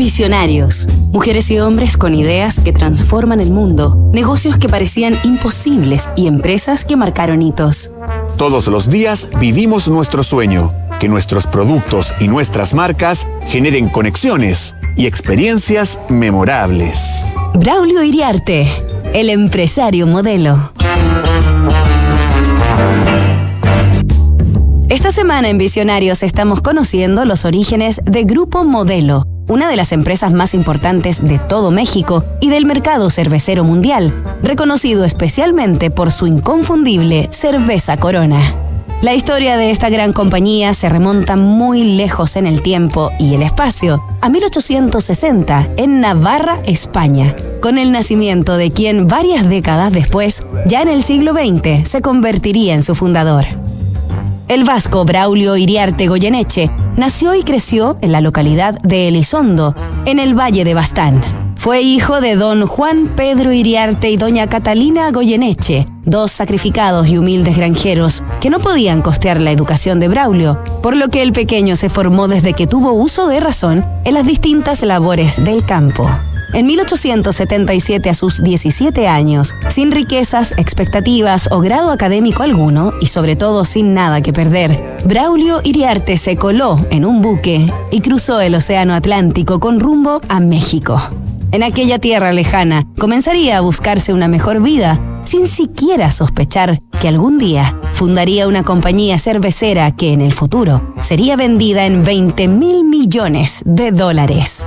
Visionarios. Mujeres y hombres con ideas que transforman el mundo, negocios que parecían imposibles y empresas que marcaron hitos. Todos los días vivimos nuestro sueño, que nuestros productos y nuestras marcas generen conexiones y experiencias memorables. Braulio Iriarte, el empresario modelo. Esta semana en Visionarios estamos conociendo los orígenes de Grupo Modelo, una de las empresas más importantes de todo México y del mercado cervecero mundial, reconocido especialmente por su inconfundible cerveza Corona. La historia de esta gran compañía se remonta muy lejos en el tiempo y el espacio, a 1860, en Navarra, España, con el nacimiento de quien varias décadas después, ya en el siglo XX, se convertiría en su fundador. El vasco Braulio Iriarte Goyeneche nació y creció en la localidad de Elizondo, en el Valle de Bastán. Fue hijo de don Juan Pedro Iriarte y doña Catalina Goyeneche, dos sacrificados y humildes granjeros que no podían costear la educación de Braulio, por lo que el pequeño se formó desde que tuvo uso de razón en las distintas labores del campo. En 1877, a sus 17 años, sin riquezas, expectativas o grado académico alguno, y sobre todo sin nada que perder, Braulio Iriarte se coló en un buque y cruzó el Océano Atlántico con rumbo a México. En aquella tierra lejana, comenzaría a buscarse una mejor vida, sin siquiera sospechar que algún día fundaría una compañía cervecera que en el futuro sería vendida en 20 mil millones de dólares.